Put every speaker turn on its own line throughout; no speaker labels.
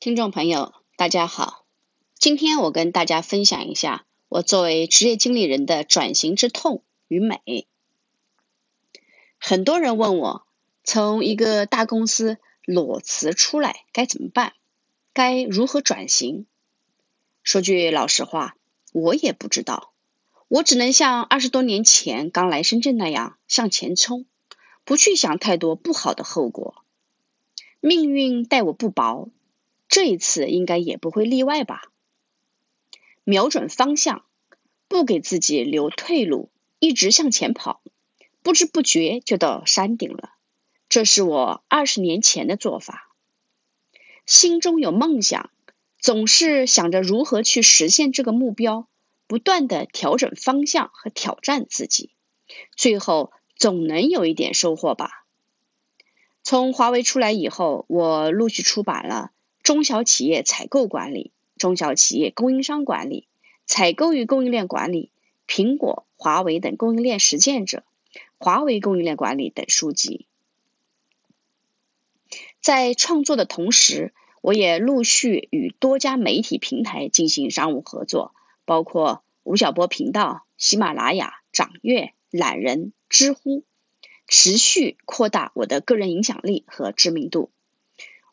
听众朋友，大家好。今天我跟大家分享一下我作为职业经理人的转型之痛与美。很多人问我，从一个大公司裸辞出来该怎么办？该如何转型？说句老实话，我也不知道。我只能像二十多年前刚来深圳那样向前冲，不去想太多不好的后果。命运待我不薄，这一次应该也不会例外吧。瞄准方向，不给自己留退路，一直向前跑，不知不觉就到山顶了。这是我二十年前的做法。心中有梦想，总是想着如何去实现这个目标。不断的调整方向和挑战自己，最后总能有一点收获吧。从华为出来以后，我陆续出版了《中小企业采购管理》《中小企业供应商管理》《采购与供应链管理》《苹果、华为等供应链实践者》《华为供应链管理》等书籍。在创作的同时，我也陆续与多家媒体平台进行商务合作。包括吴晓波频道、喜马拉雅、掌阅、懒人、知乎，持续扩大我的个人影响力和知名度。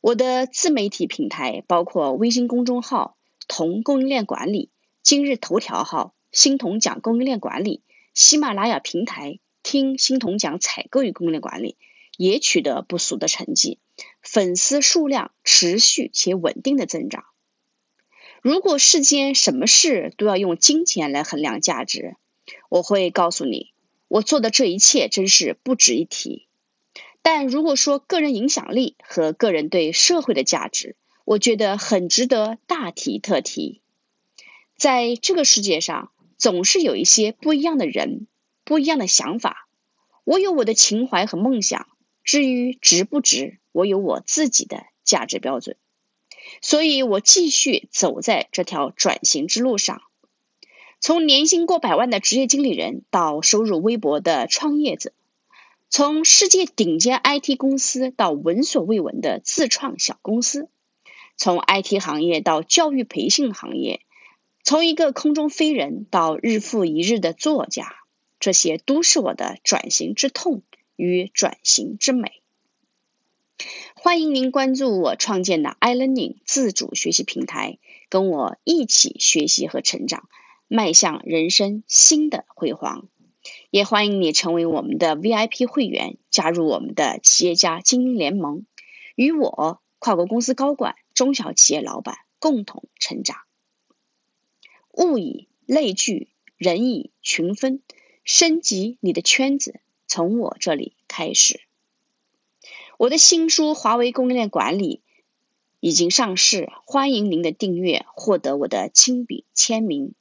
我的自媒体平台包括微信公众号“同供应链管理”、今日头条号“新同讲供应链管理”、喜马拉雅平台“听新同讲采购与供应链管理”，也取得不俗的成绩，粉丝数量持续且稳定的增长。如果世间什么事都要用金钱来衡量价值，我会告诉你，我做的这一切真是不值一提。但如果说个人影响力和个人对社会的价值，我觉得很值得大提特提。在这个世界上，总是有一些不一样的人，不一样的想法。我有我的情怀和梦想，至于值不值，我有我自己的价值标准。所以我继续走在这条转型之路上，从年薪过百万的职业经理人到收入微薄的创业者，从世界顶尖 IT 公司到闻所未闻的自创小公司，从 IT 行业到教育培训行业，从一个空中飞人到日复一日的作家，这些都是我的转型之痛与转型之美。欢迎您关注我创建的 iLearning 自主学习平台，跟我一起学习和成长，迈向人生新的辉煌。也欢迎你成为我们的 VIP 会员，加入我们的企业家精英联盟，与我跨国公司高管、中小企业老板共同成长。物以类聚，人以群分，升级你的圈子，从我这里开始。我的新书《华为供应链管理》已经上市，欢迎您的订阅，获得我的亲笔签名。